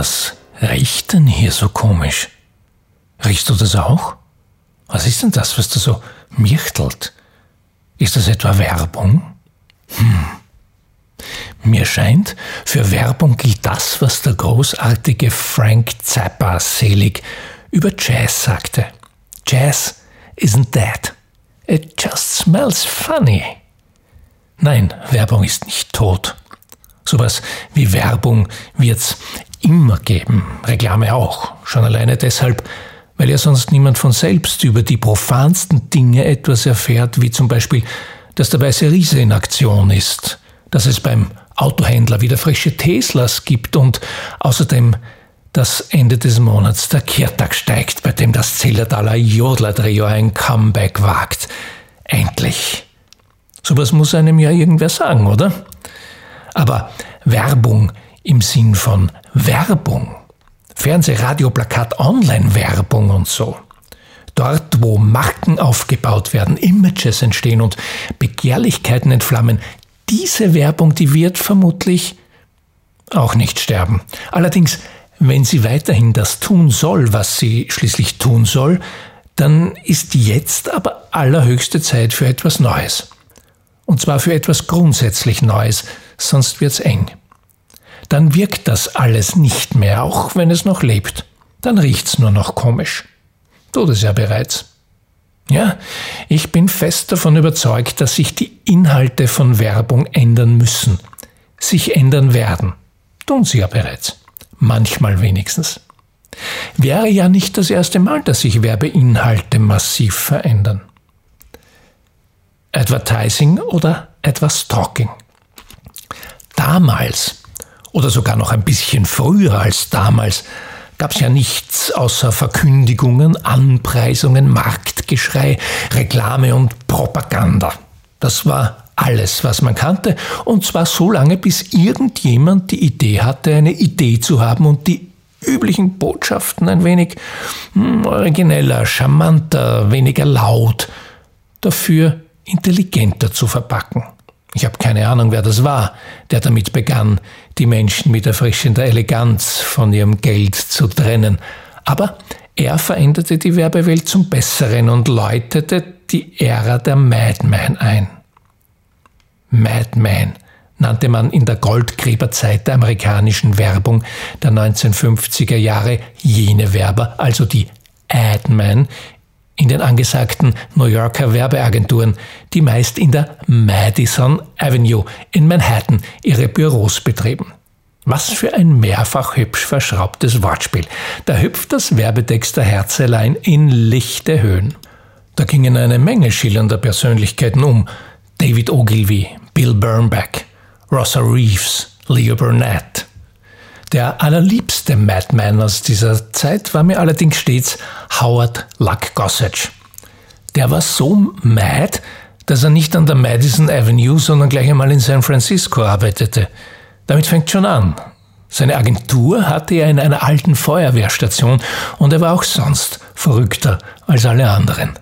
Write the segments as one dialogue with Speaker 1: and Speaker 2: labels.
Speaker 1: Was riecht denn hier so komisch? Riechst du das auch? Was ist denn das, was da so mirchtelt? Ist das etwa Werbung? Hm. Mir scheint, für Werbung gilt das, was der großartige Frank Zappa selig über Jazz sagte. Jazz isn't dead. It just smells funny. Nein, Werbung ist nicht tot. Sowas wie Werbung wird's immer geben, Reklame auch, schon alleine deshalb, weil ja sonst niemand von selbst über die profansten Dinge etwas erfährt, wie zum Beispiel, dass der weiße Riese in Aktion ist, dass es beim Autohändler wieder frische Teslas gibt und außerdem dass Ende des Monats der Kehrtag steigt, bei dem das Zillertaler Jodler-Trio ein Comeback wagt. Endlich. Sowas muss einem ja irgendwer sagen, oder? Aber Werbung im Sinn von Werbung Fernseh, Radio, Plakat, Online-Werbung und so. Dort, wo Marken aufgebaut werden, Images entstehen und Begehrlichkeiten entflammen, diese Werbung, die wird vermutlich auch nicht sterben. Allerdings, wenn sie weiterhin das tun soll, was sie schließlich tun soll, dann ist jetzt aber allerhöchste Zeit für etwas Neues. Und zwar für etwas grundsätzlich Neues, sonst wird's eng dann wirkt das alles nicht mehr, auch wenn es noch lebt. Dann riecht's nur noch komisch. Tut es ja bereits. Ja, ich bin fest davon überzeugt, dass sich die Inhalte von Werbung ändern müssen, sich ändern werden. Tun sie ja bereits. Manchmal wenigstens. Wäre ja nicht das erste Mal, dass sich Werbeinhalte massiv verändern. Advertising oder etwas Talking. Damals oder sogar noch ein bisschen früher als damals, gab es ja nichts außer Verkündigungen, Anpreisungen, Marktgeschrei, Reklame und Propaganda. Das war alles, was man kannte, und zwar so lange, bis irgendjemand die Idee hatte, eine Idee zu haben und die üblichen Botschaften ein wenig hm, origineller, charmanter, weniger laut, dafür intelligenter zu verpacken. Ich habe keine Ahnung, wer das war, der damit begann, die Menschen mit erfrischender Eleganz von ihrem Geld zu trennen. Aber er veränderte die Werbewelt zum Besseren und läutete die Ära der Madman ein. Madman nannte man in der Goldgräberzeit der amerikanischen Werbung der 1950er Jahre jene Werber, also die Adman, in den angesagten New Yorker Werbeagenturen, die meist in der Madison Avenue in Manhattan ihre Büros betrieben. Was für ein mehrfach hübsch verschraubtes Wortspiel. Da hüpft das Werbetext der Herzelein in lichte Höhen. Da gingen eine Menge schillernder Persönlichkeiten um. David Ogilvy, Bill Bernbach, Rossa Reeves, Leo Burnett, der allerliebste Madman aus dieser Zeit war mir allerdings stets Howard Luck Gossage. Der war so mad, dass er nicht an der Madison Avenue, sondern gleich einmal in San Francisco arbeitete. Damit fängt schon an. Seine Agentur hatte er in einer alten Feuerwehrstation und er war auch sonst verrückter als alle anderen.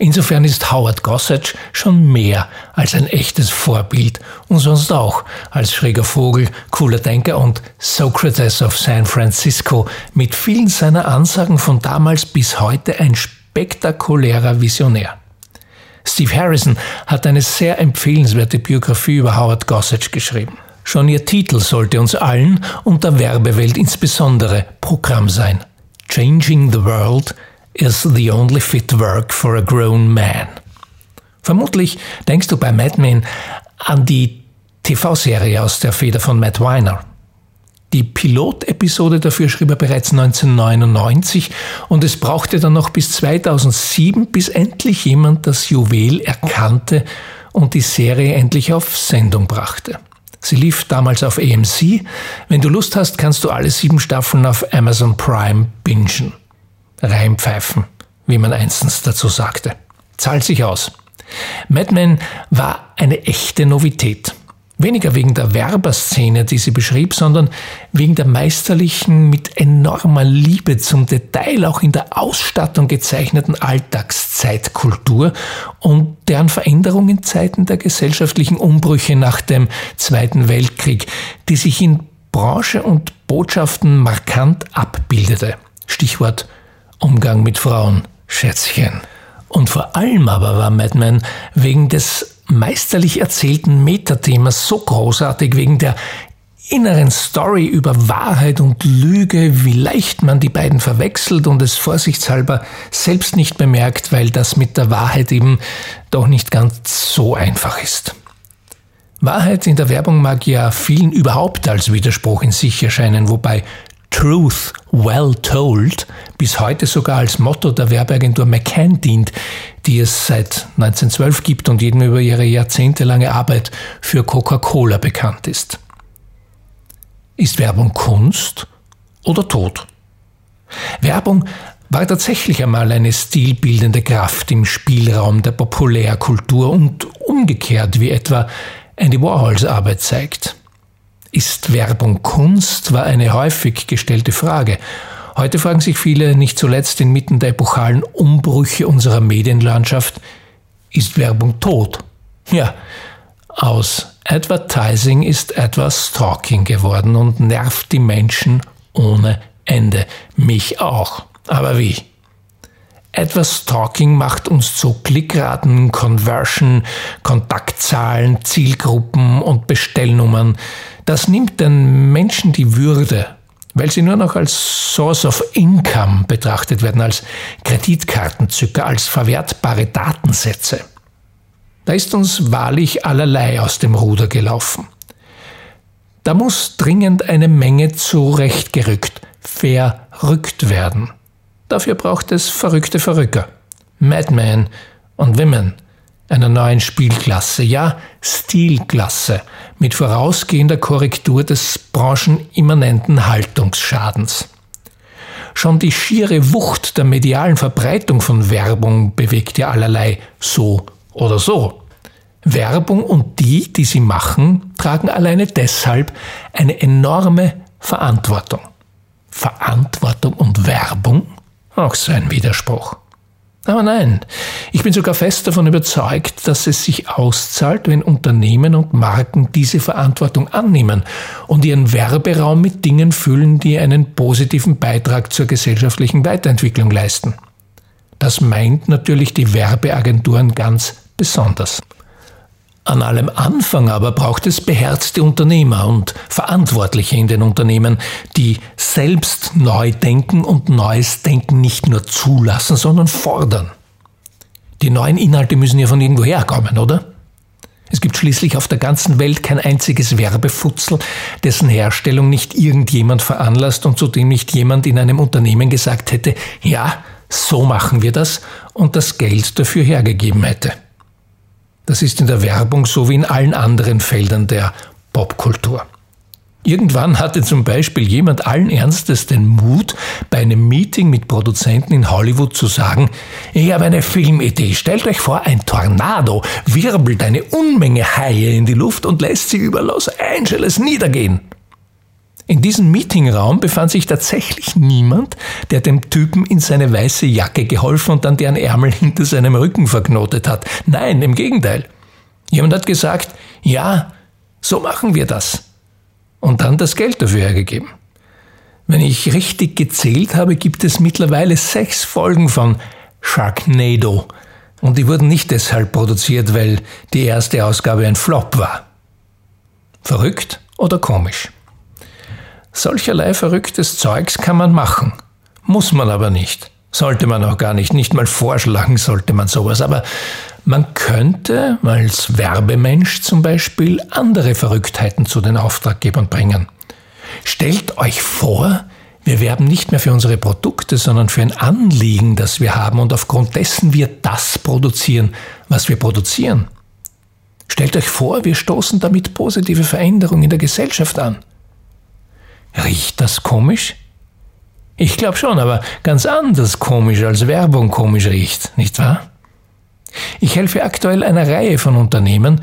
Speaker 1: Insofern ist Howard Gossage schon mehr als ein echtes Vorbild und sonst auch als schräger Vogel, cooler Denker und Socrates of San Francisco mit vielen seiner Ansagen von damals bis heute ein spektakulärer Visionär. Steve Harrison hat eine sehr empfehlenswerte Biografie über Howard Gossage geschrieben. Schon ihr Titel sollte uns allen und der Werbewelt insbesondere Programm sein. Changing the World – is the only fit work for a grown man. Vermutlich denkst du bei Mad Men an die TV-Serie aus der Feder von Matt Weiner. Die Pilotepisode dafür schrieb er bereits 1999 und es brauchte dann noch bis 2007, bis endlich jemand das Juwel erkannte und die Serie endlich auf Sendung brachte. Sie lief damals auf AMC. Wenn du Lust hast, kannst du alle sieben Staffeln auf Amazon Prime bingen reinpfeifen, wie man einstens dazu sagte. Zahlt sich aus. Madman war eine echte Novität. Weniger wegen der Werberszene, die sie beschrieb, sondern wegen der meisterlichen, mit enormer Liebe zum Detail auch in der Ausstattung gezeichneten Alltagszeitkultur und deren Veränderung in Zeiten der gesellschaftlichen Umbrüche nach dem Zweiten Weltkrieg, die sich in Branche und Botschaften markant abbildete. Stichwort Umgang mit Frauen, Schätzchen. Und vor allem aber war Madman wegen des meisterlich erzählten Metathemas so großartig, wegen der inneren Story über Wahrheit und Lüge, wie leicht man die beiden verwechselt und es vorsichtshalber selbst nicht bemerkt, weil das mit der Wahrheit eben doch nicht ganz so einfach ist. Wahrheit in der Werbung mag ja vielen überhaupt als Widerspruch in sich erscheinen, wobei Truth Well Told bis heute sogar als Motto der Werbeagentur McCann dient, die es seit 1912 gibt und jedem über ihre jahrzehntelange Arbeit für Coca-Cola bekannt ist. Ist Werbung Kunst oder Tod? Werbung war tatsächlich einmal eine stilbildende Kraft im Spielraum der Populärkultur und umgekehrt, wie etwa Andy Warhols Arbeit zeigt. Ist Werbung Kunst? war eine häufig gestellte Frage. Heute fragen sich viele, nicht zuletzt inmitten der epochalen Umbrüche unserer Medienlandschaft, ist Werbung tot? Ja, aus Advertising ist etwas Stalking geworden und nervt die Menschen ohne Ende. Mich auch. Aber wie? Etwas Stalking macht uns zu Klickraten, Conversion, Kontaktzahlen, Zielgruppen und Bestellnummern. Das nimmt den Menschen die Würde, weil sie nur noch als Source of Income betrachtet werden, als Kreditkartenzücker, als verwertbare Datensätze. Da ist uns wahrlich allerlei aus dem Ruder gelaufen. Da muss dringend eine Menge zurechtgerückt, verrückt werden. Dafür braucht es verrückte Verrücker, Madmen und Women, einer neuen Spielklasse, ja Stilklasse, mit vorausgehender Korrektur des branchenimmanenten Haltungsschadens. Schon die schiere Wucht der medialen Verbreitung von Werbung bewegt ja allerlei so oder so. Werbung und die, die sie machen, tragen alleine deshalb eine enorme Verantwortung. Verantwortung und Werbung? Auch so ein Widerspruch. Aber nein, ich bin sogar fest davon überzeugt, dass es sich auszahlt, wenn Unternehmen und Marken diese Verantwortung annehmen und ihren Werberaum mit Dingen füllen, die einen positiven Beitrag zur gesellschaftlichen Weiterentwicklung leisten. Das meint natürlich die Werbeagenturen ganz besonders. An allem Anfang aber braucht es beherzte Unternehmer und Verantwortliche in den Unternehmen, die selbst neu denken und neues Denken nicht nur zulassen, sondern fordern. Die neuen Inhalte müssen ja von irgendwo herkommen, oder? Es gibt schließlich auf der ganzen Welt kein einziges Werbefutzel, dessen Herstellung nicht irgendjemand veranlasst und zu dem nicht jemand in einem Unternehmen gesagt hätte, ja, so machen wir das und das Geld dafür hergegeben hätte. Das ist in der Werbung so wie in allen anderen Feldern der Popkultur. Irgendwann hatte zum Beispiel jemand allen Ernstes den Mut, bei einem Meeting mit Produzenten in Hollywood zu sagen, ich habe eine Filmidee, stellt euch vor, ein Tornado wirbelt eine Unmenge Haie in die Luft und lässt sie über Los Angeles niedergehen. In diesem Meetingraum befand sich tatsächlich niemand, der dem Typen in seine weiße Jacke geholfen und dann deren Ärmel hinter seinem Rücken verknotet hat. Nein, im Gegenteil. Jemand hat gesagt, ja, so machen wir das. Und dann das Geld dafür hergegeben. Wenn ich richtig gezählt habe, gibt es mittlerweile sechs Folgen von Sharknado. Und die wurden nicht deshalb produziert, weil die erste Ausgabe ein Flop war. Verrückt oder komisch? Solcherlei verrücktes Zeugs kann man machen. Muss man aber nicht. Sollte man auch gar nicht. Nicht mal vorschlagen sollte man sowas. Aber man könnte als Werbemensch zum Beispiel andere Verrücktheiten zu den Auftraggebern bringen. Stellt euch vor, wir werben nicht mehr für unsere Produkte, sondern für ein Anliegen, das wir haben und aufgrund dessen wir das produzieren, was wir produzieren. Stellt euch vor, wir stoßen damit positive Veränderungen in der Gesellschaft an. Riecht das komisch? Ich glaube schon, aber ganz anders komisch als Werbung komisch riecht, nicht wahr? Ich helfe aktuell einer Reihe von Unternehmen,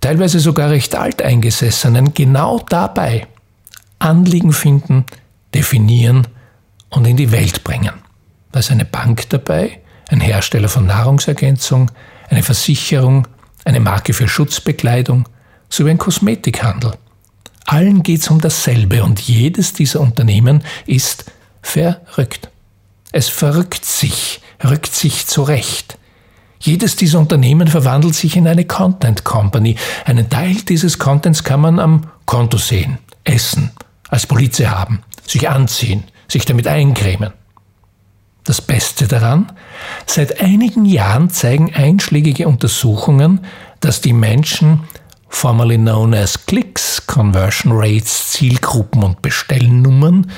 Speaker 1: teilweise sogar recht alteingesessenen, genau dabei, Anliegen finden, definieren und in die Welt bringen. Da ist eine Bank dabei, ein Hersteller von Nahrungsergänzung, eine Versicherung, eine Marke für Schutzbekleidung sowie ein Kosmetikhandel. Allen geht es um dasselbe und jedes dieser Unternehmen ist verrückt. Es verrückt sich, rückt sich zurecht. Jedes dieser Unternehmen verwandelt sich in eine Content Company. Einen Teil dieses Contents kann man am Konto sehen, essen, als Polizei haben, sich anziehen, sich damit eincremen. Das Beste daran, seit einigen Jahren zeigen einschlägige Untersuchungen, dass die Menschen, formerly known as Clicks, Conversion Rates, Zielgruppen und Bestellnummern,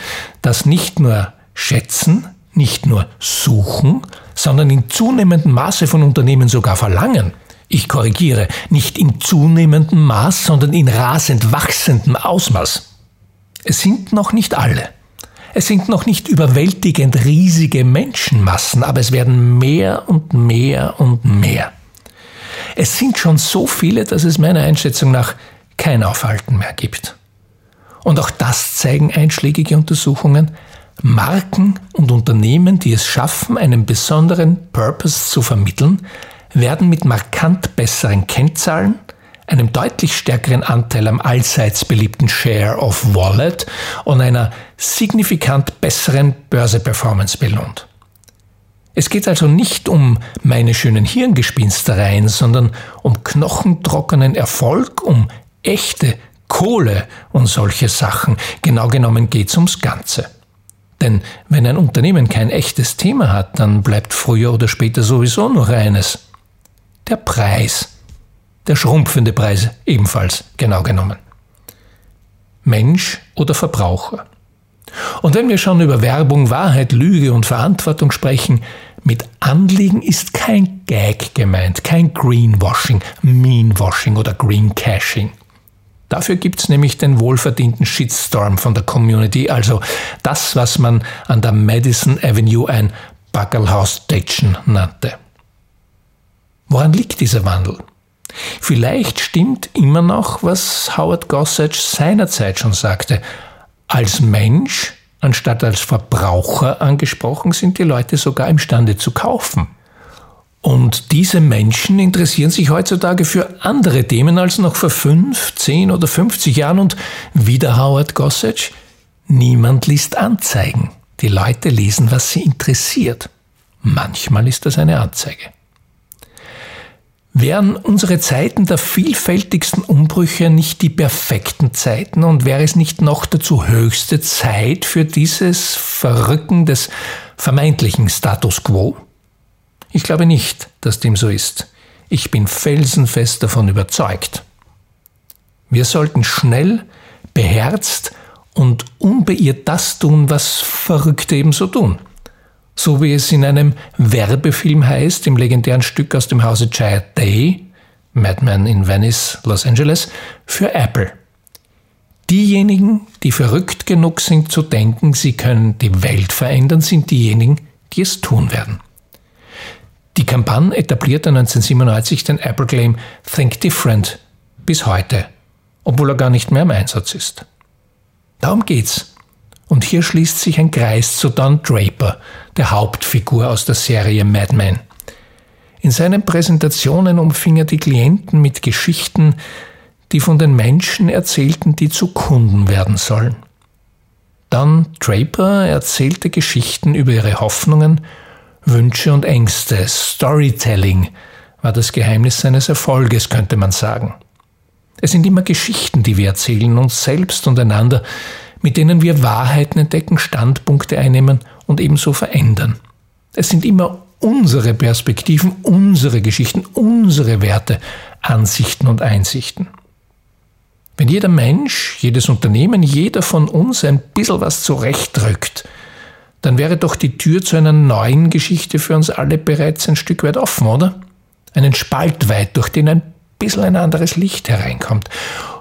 Speaker 1: das nicht nur schätzen, nicht nur suchen, sondern in zunehmendem Maße von Unternehmen sogar verlangen. Ich korrigiere, nicht in zunehmendem Maß, sondern in rasend wachsendem Ausmaß. Es sind noch nicht alle. Es sind noch nicht überwältigend riesige Menschenmassen, aber es werden mehr und mehr und mehr. Es sind schon so viele, dass es meiner Einschätzung nach kein Aufhalten mehr gibt. Und auch das zeigen einschlägige Untersuchungen. Marken und Unternehmen, die es schaffen, einen besonderen Purpose zu vermitteln, werden mit markant besseren Kennzahlen, einem deutlich stärkeren Anteil am allseits beliebten Share of Wallet und einer signifikant besseren Börseperformance belohnt. Es geht also nicht um meine schönen Hirngespinstereien, sondern um knochentrockenen Erfolg, um echte Kohle und solche Sachen. Genau genommen geht's ums Ganze. Denn wenn ein Unternehmen kein echtes Thema hat, dann bleibt früher oder später sowieso nur eines. Der Preis der schrumpfende Preis ebenfalls genau genommen. Mensch oder Verbraucher. Und wenn wir schon über Werbung, Wahrheit, Lüge und Verantwortung sprechen, mit Anliegen ist kein Gag gemeint, kein Greenwashing, Meanwashing oder Greencashing. Dafür gibt's nämlich den wohlverdienten Shitstorm von der Community, also das, was man an der Madison Avenue ein Station nannte. Woran liegt dieser Wandel? Vielleicht stimmt immer noch, was Howard Gossage seinerzeit schon sagte. Als Mensch, anstatt als Verbraucher angesprochen, sind die Leute sogar imstande zu kaufen. Und diese Menschen interessieren sich heutzutage für andere Themen als noch vor fünf, zehn oder 50 Jahren und wieder Howard Gossage, niemand liest Anzeigen. Die Leute lesen, was sie interessiert. Manchmal ist das eine Anzeige. Wären unsere Zeiten der vielfältigsten Umbrüche nicht die perfekten Zeiten und wäre es nicht noch dazu höchste Zeit für dieses Verrücken des vermeintlichen Status quo? Ich glaube nicht, dass dem so ist. Ich bin felsenfest davon überzeugt. Wir sollten schnell, beherzt und unbeirrt das tun, was Verrückte ebenso tun so wie es in einem Werbefilm heißt, im legendären Stück aus dem Hause Giant Day, Madman in Venice, Los Angeles, für Apple. Diejenigen, die verrückt genug sind zu denken, sie können die Welt verändern, sind diejenigen, die es tun werden. Die Kampagne etablierte 1997 den Apple Claim Think Different bis heute, obwohl er gar nicht mehr im Einsatz ist. Darum geht's und hier schließt sich ein Kreis zu Don Draper, der Hauptfigur aus der Serie Mad Men. In seinen Präsentationen umfing er die Klienten mit Geschichten, die von den Menschen erzählten, die zu Kunden werden sollen. Don Draper erzählte Geschichten über ihre Hoffnungen, Wünsche und Ängste. Storytelling war das Geheimnis seines Erfolges, könnte man sagen. Es sind immer Geschichten, die wir erzählen, uns selbst und einander, mit denen wir Wahrheiten entdecken, Standpunkte einnehmen und ebenso verändern. Es sind immer unsere Perspektiven, unsere Geschichten, unsere Werte, Ansichten und Einsichten. Wenn jeder Mensch, jedes Unternehmen, jeder von uns ein bisschen was zurechtrückt, dann wäre doch die Tür zu einer neuen Geschichte für uns alle bereits ein Stück weit offen, oder? Einen Spalt weit, durch den ein bisschen ein anderes Licht hereinkommt.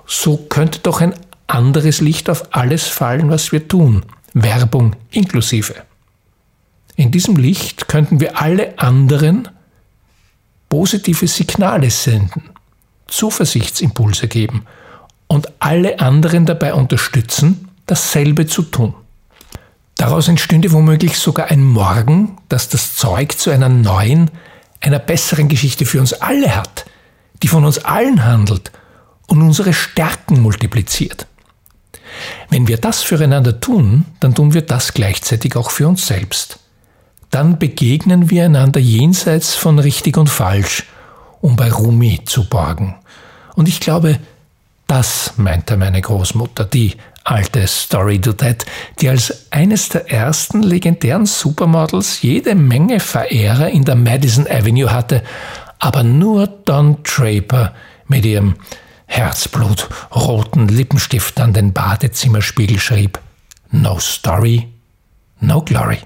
Speaker 1: So könnte doch ein anderes Licht auf alles fallen, was wir tun, Werbung inklusive. In diesem Licht könnten wir alle anderen positive Signale senden, Zuversichtsimpulse geben und alle anderen dabei unterstützen, dasselbe zu tun. Daraus entstünde womöglich sogar ein Morgen, das das Zeug zu einer neuen, einer besseren Geschichte für uns alle hat, die von uns allen handelt und unsere Stärken multipliziert. Wenn wir das füreinander tun, dann tun wir das gleichzeitig auch für uns selbst. Dann begegnen wir einander jenseits von richtig und falsch, um bei Rumi zu borgen. Und ich glaube, das meinte meine Großmutter, die alte Story Dudette, die als eines der ersten legendären Supermodels jede Menge Verehrer in der Madison Avenue hatte, aber nur Don Draper mit ihrem herzblutroten Lippenstift an den Badezimmerspiegel schrieb No Story, No Glory.